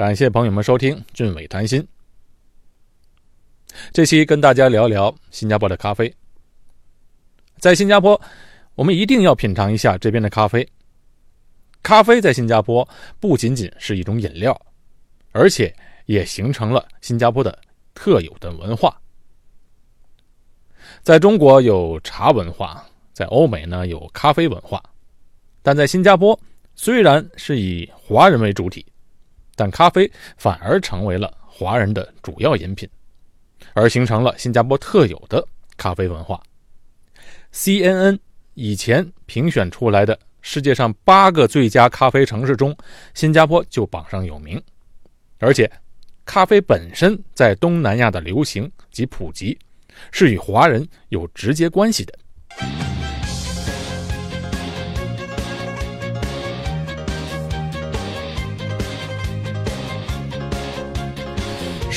感谢朋友们收听俊伟谈心。这期跟大家聊聊新加坡的咖啡。在新加坡，我们一定要品尝一下这边的咖啡。咖啡在新加坡不仅仅是一种饮料，而且也形成了新加坡的特有的文化。在中国有茶文化，在欧美呢有咖啡文化，但在新加坡虽然是以华人为主体，但咖啡反而成为了华人的主要饮品，而形成了新加坡特有的咖啡文化。CNN 以前评选出来的。世界上八个最佳咖啡城市中，新加坡就榜上有名。而且，咖啡本身在东南亚的流行及普及，是与华人有直接关系的。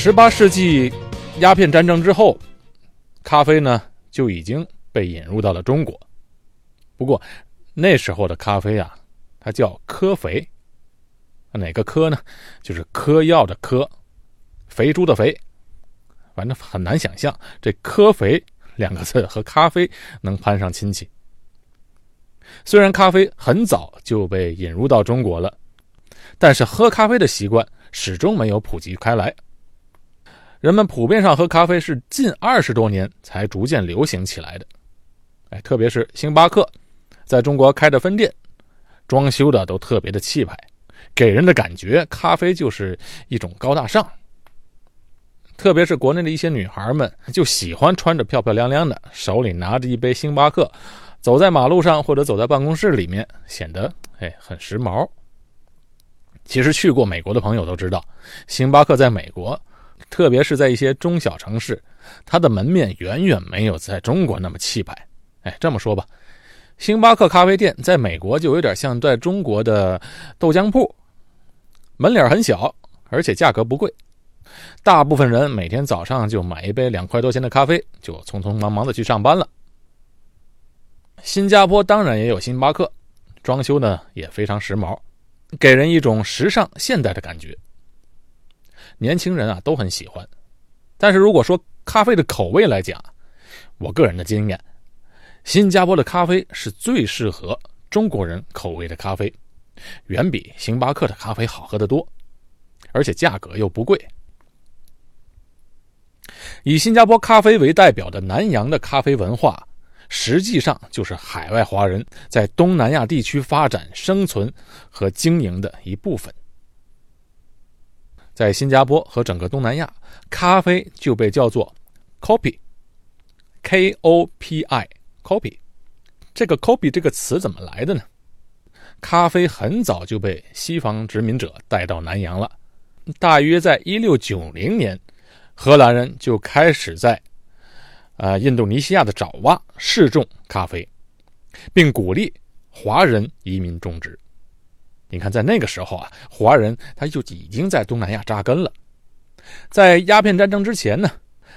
十八世纪鸦片战争之后，咖啡呢就已经被引入到了中国。不过，那时候的咖啡啊，它叫科肥，哪个科呢？就是嗑药的嗑，肥猪的肥。反正很难想象这“科肥”两个字和咖啡能攀上亲戚。虽然咖啡很早就被引入到中国了，但是喝咖啡的习惯始终没有普及开来。人们普遍上喝咖啡是近二十多年才逐渐流行起来的。哎，特别是星巴克。在中国开的分店，装修的都特别的气派，给人的感觉咖啡就是一种高大上。特别是国内的一些女孩们，就喜欢穿着漂漂亮亮的，手里拿着一杯星巴克，走在马路上或者走在办公室里面，显得哎很时髦。其实去过美国的朋友都知道，星巴克在美国，特别是在一些中小城市，它的门面远远没有在中国那么气派。哎，这么说吧。星巴克咖啡店在美国就有点像在中国的豆浆铺，门脸很小，而且价格不贵。大部分人每天早上就买一杯两块多钱的咖啡，就匆匆忙忙的去上班了。新加坡当然也有星巴克，装修呢也非常时髦，给人一种时尚现代的感觉。年轻人啊都很喜欢。但是如果说咖啡的口味来讲，我个人的经验。新加坡的咖啡是最适合中国人口味的咖啡，远比星巴克的咖啡好喝得多，而且价格又不贵。以新加坡咖啡为代表的南洋的咖啡文化，实际上就是海外华人在东南亚地区发展、生存和经营的一部分。在新加坡和整个东南亚，咖啡就被叫做 “kopi”，K O P I。Coffee，这个 Coffee 这个词怎么来的呢？咖啡很早就被西方殖民者带到南洋了，大约在一六九零年，荷兰人就开始在啊印度尼西亚的爪哇试种咖啡，并鼓励华人移民种植。你看，在那个时候啊，华人他就已经在东南亚扎根了。在鸦片战争之前呢，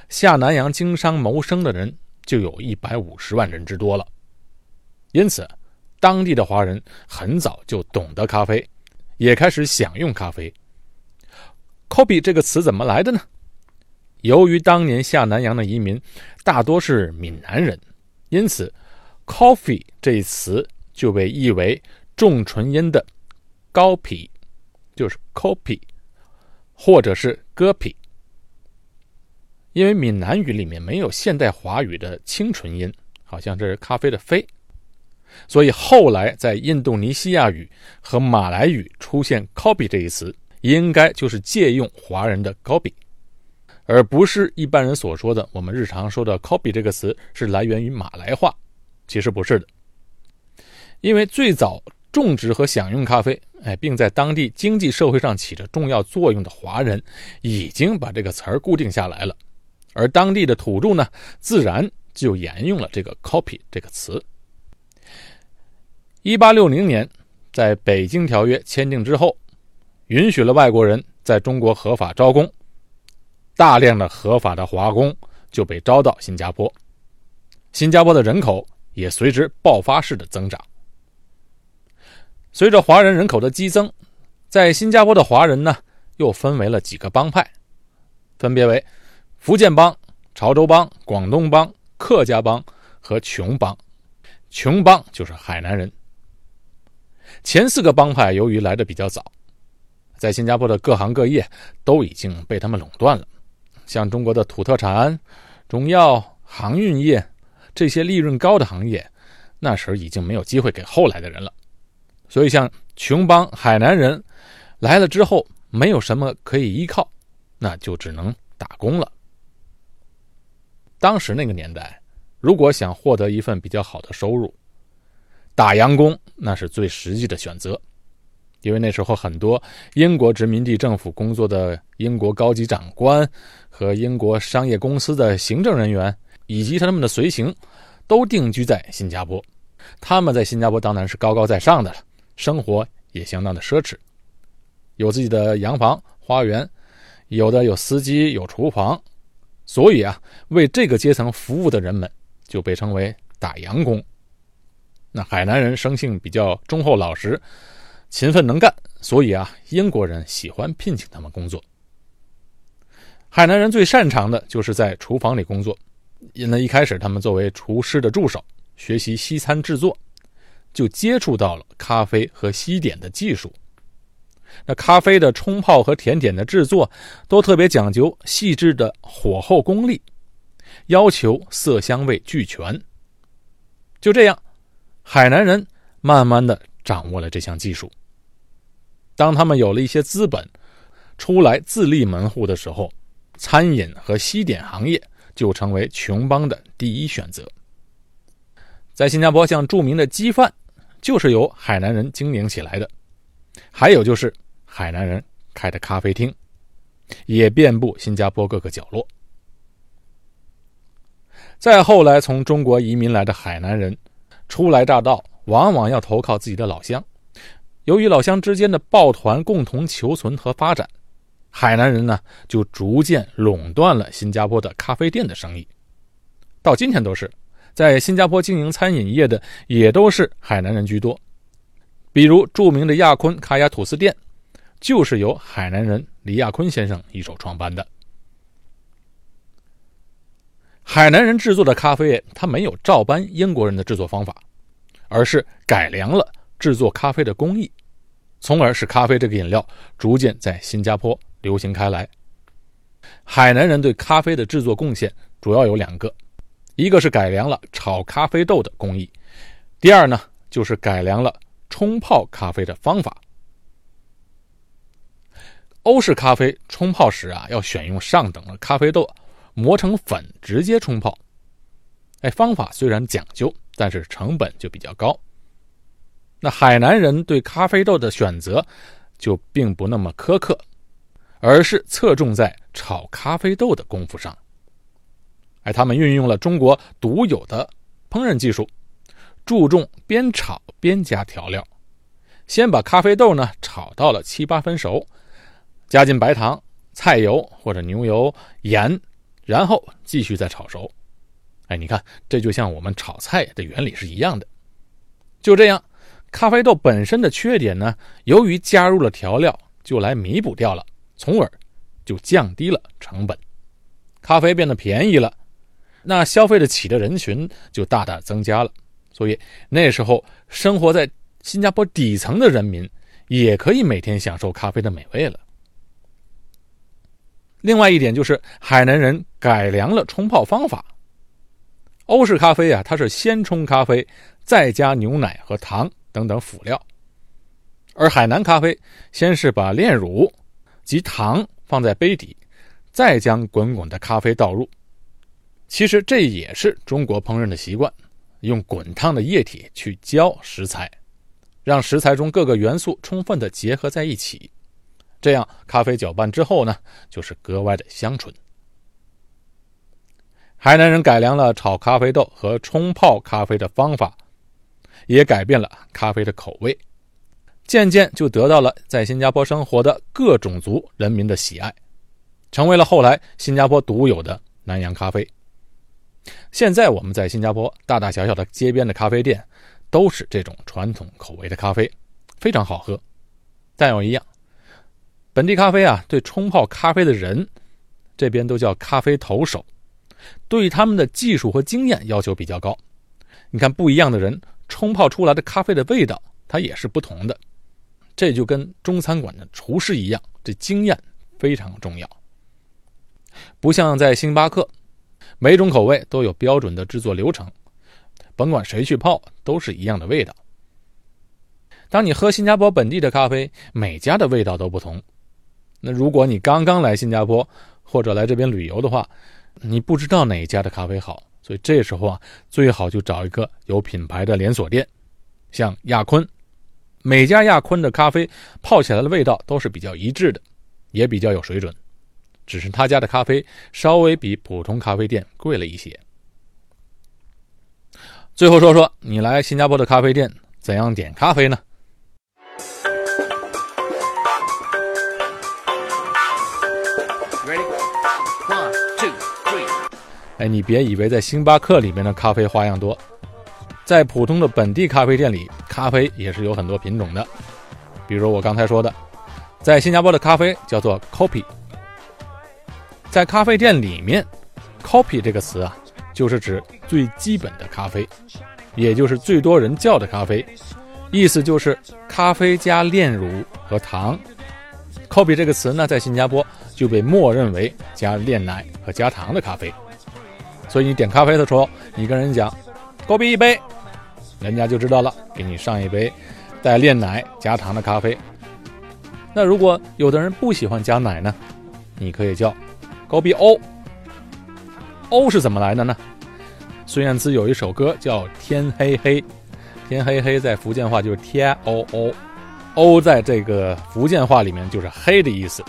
下南洋经商谋生的人。就有一百五十万人之多了，因此，当地的华人很早就懂得咖啡，也开始享用咖啡。“coffee” 这个词怎么来的呢？由于当年下南洋的移民大多是闽南人，因此 “coffee” 这一词就被译为重唇音的高皮，就是 “copy”，或者是“戈皮”。因为闽南语里面没有现代华语的清纯音，好像这是咖啡的“啡”，所以后来在印度尼西亚语和马来语出现 “copy” 这一词，应该就是借用华人的 “copy”，而不是一般人所说的我们日常说的 “copy” 这个词是来源于马来话，其实不是的。因为最早种植和享用咖啡，哎，并在当地经济社会上起着重要作用的华人，已经把这个词儿固定下来了。而当地的土著呢，自然就沿用了这个 “copy” 这个词。一八六零年，在北京条约签订之后，允许了外国人在中国合法招工，大量的合法的华工就被招到新加坡，新加坡的人口也随之爆发式的增长。随着华人人口的激增，在新加坡的华人呢，又分为了几个帮派，分别为福建帮、潮州帮、广东帮、客家帮和琼帮。琼帮就是海南人。前四个帮派由于来的比较早，在新加坡的各行各业都已经被他们垄断了，像中国的土特产、中药、航运业这些利润高的行业，那时候已经没有机会给后来的人了。所以，像琼帮海南人来了之后，没有什么可以依靠，那就只能打工了。当时那个年代，如果想获得一份比较好的收入，打洋工那是最实际的选择，因为那时候很多英国殖民地政府工作的英国高级长官和英国商业公司的行政人员以及他们的随行，都定居在新加坡。他们在新加坡当然是高高在上的了。生活也相当的奢侈，有自己的洋房、花园，有的有司机、有厨房，所以啊，为这个阶层服务的人们就被称为打洋工。那海南人生性比较忠厚老实、勤奋能干，所以啊，英国人喜欢聘请他们工作。海南人最擅长的就是在厨房里工作，那一开始他们作为厨师的助手，学习西餐制作。就接触到了咖啡和西点的技术。那咖啡的冲泡和甜点的制作都特别讲究细致的火候功力，要求色香味俱全。就这样，海南人慢慢的掌握了这项技术。当他们有了一些资本，出来自立门户的时候，餐饮和西点行业就成为琼邦的第一选择。在新加坡，像著名的鸡饭。就是由海南人经营起来的，还有就是海南人开的咖啡厅，也遍布新加坡各个角落。再后来，从中国移民来的海南人，初来乍到，往往要投靠自己的老乡。由于老乡之间的抱团共同求存和发展，海南人呢就逐渐垄断了新加坡的咖啡店的生意，到今天都是。在新加坡经营餐饮业的也都是海南人居多，比如著名的亚坤卡雅吐司店，就是由海南人李亚坤先生一手创办的。海南人制作的咖啡，他没有照搬英国人的制作方法，而是改良了制作咖啡的工艺，从而使咖啡这个饮料逐渐在新加坡流行开来。海南人对咖啡的制作贡献主要有两个。一个是改良了炒咖啡豆的工艺，第二呢就是改良了冲泡咖啡的方法。欧式咖啡冲泡时啊，要选用上等的咖啡豆磨成粉直接冲泡。哎，方法虽然讲究，但是成本就比较高。那海南人对咖啡豆的选择就并不那么苛刻，而是侧重在炒咖啡豆的功夫上。哎，他们运用了中国独有的烹饪技术，注重边炒边加调料。先把咖啡豆呢炒到了七八分熟，加进白糖、菜油或者牛油、盐，然后继续再炒熟。哎，你看，这就像我们炒菜的原理是一样的。就这样，咖啡豆本身的缺点呢，由于加入了调料，就来弥补掉了，从而就降低了成本，咖啡变得便宜了。那消费得起的人群就大大增加了，所以那时候生活在新加坡底层的人民也可以每天享受咖啡的美味了。另外一点就是海南人改良了冲泡方法。欧式咖啡啊，它是先冲咖啡，再加牛奶和糖等等辅料，而海南咖啡先是把炼乳及糖放在杯底，再将滚滚的咖啡倒入。其实这也是中国烹饪的习惯，用滚烫的液体去浇食材，让食材中各个元素充分的结合在一起，这样咖啡搅拌之后呢，就是格外的香醇。海南人改良了炒咖啡豆和冲泡咖啡的方法，也改变了咖啡的口味，渐渐就得到了在新加坡生活的各种族人民的喜爱，成为了后来新加坡独有的南洋咖啡。现在我们在新加坡大大小小的街边的咖啡店，都是这种传统口味的咖啡，非常好喝。但有一样，本地咖啡啊，对冲泡咖啡的人，这边都叫咖啡投手，对他们的技术和经验要求比较高。你看，不一样的人冲泡出来的咖啡的味道，它也是不同的。这就跟中餐馆的厨师一样，这经验非常重要。不像在星巴克，每种口味都有标准的制作流程，甭管谁去泡，都是一样的味道。当你喝新加坡本地的咖啡，每家的味道都不同。那如果你刚刚来新加坡或者来这边旅游的话，你不知道哪一家的咖啡好，所以这时候啊，最好就找一个有品牌的连锁店，像亚坤。每家亚坤的咖啡泡起来的味道都是比较一致的，也比较有水准。只是他家的咖啡稍微比普通咖啡店贵了一些。最后说说你来新加坡的咖啡店怎样点咖啡呢？哎，你别以为在星巴克里面的咖啡花样多，在普通的本地咖啡店里，咖啡也是有很多品种的。比如我刚才说的，在新加坡的咖啡叫做 Kopi，在咖啡店里面，copy 这个词啊，就是指最基本的咖啡，也就是最多人叫的咖啡，意思就是咖啡加炼乳和糖。copy 这个词呢，在新加坡就被默认为加炼奶和加糖的咖啡。所以你点咖啡的时候，你跟人讲 “，copy 一杯”，人家就知道了，给你上一杯带炼奶加糖的咖啡。那如果有的人不喜欢加奶呢，你可以叫“高比欧”。欧是怎么来的呢？孙燕姿有一首歌叫《天黑黑》，天黑黑在福建话就是天欧欧，欧在这个福建话里面就是黑的意思。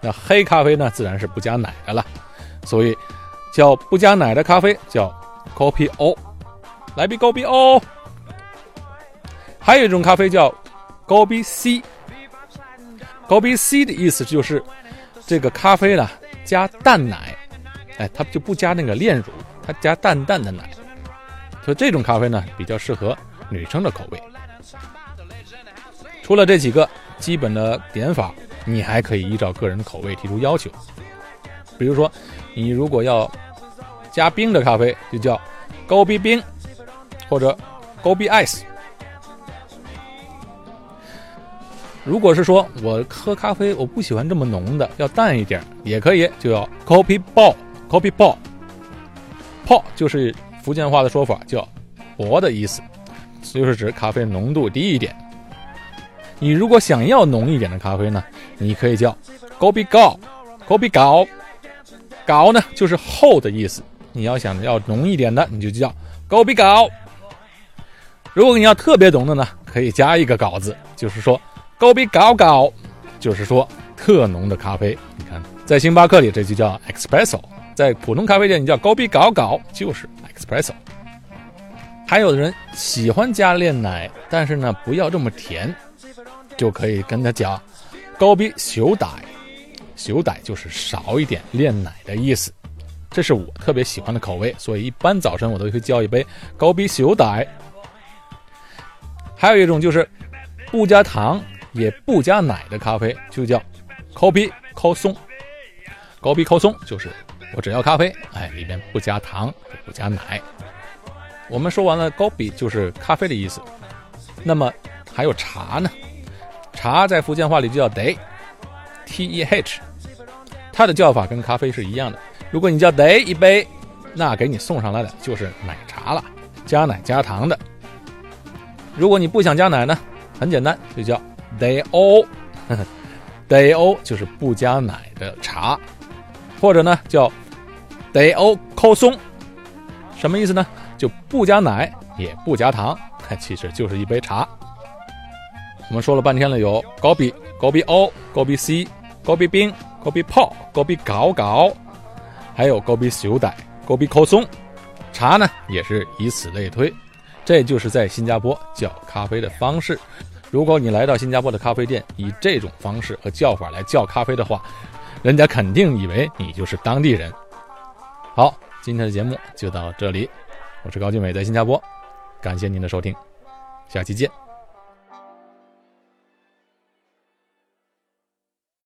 那黑咖啡呢，自然是不加奶的了，所以。叫不加奶的咖啡叫 Kopi O，来杯 Kopi O。还有一种咖啡叫 Kopi C，Kopi C 的意思就是这个咖啡呢加淡奶，哎，它就不加那个炼乳，它加淡淡的奶，所以这种咖啡呢比较适合女生的口味。除了这几个基本的点法，你还可以依照个人口味提出要求，比如说你如果要。加冰的咖啡就叫高比冰，或者高比 ice。如果是说我喝咖啡我不喜欢这么浓的，要淡一点也可以，就要 coffee ball，coffee ball。泡就是福建话的说法，叫薄的意思，就是指咖啡浓度低一点。你如果想要浓一点的咖啡呢，你可以叫高比高，coffee 高，高呢就是厚的意思。你要想要浓一点的，你就叫高比高。如果你要特别浓的呢，可以加一个“高”字，就是说高比搞搞，就是说特浓的咖啡。你看，在星巴克里这就叫 espresso，在普通咖啡店你叫高比搞搞，就是 espresso。还有的人喜欢加炼奶，但是呢不要这么甜，就可以跟他讲高比小奶，小奶就是少一点炼奶的意思。这是我特别喜欢的口味，所以一般早晨我都会叫一杯高比小奶。还有一种就是不加糖也不加奶的咖啡，就叫高比高松。高比高松就是我只要咖啡，哎，里面不加糖不加奶。我们说完了高比就是咖啡的意思，那么还有茶呢？茶在福建话里就叫 day，t e h，它的叫法跟咖啡是一样的。如果你叫得一杯，那给你送上来的就是奶茶了，加奶加糖的。如果你不想加奶呢，很简单，就叫得欧，得欧就是不加奶的茶，或者呢叫得欧扣松，什么意思呢？就不加奶也不加糖，其实就是一杯茶。我们说了半天了，有高比、高比欧、高比 C、高比冰、高比泡、高比搞搞。还有高比小奶、高比口松，茶呢也是以此类推，这就是在新加坡叫咖啡的方式。如果你来到新加坡的咖啡店，以这种方式和叫法来叫咖啡的话，人家肯定以为你就是当地人。好，今天的节目就到这里，我是高俊伟，在新加坡，感谢您的收听，下期见。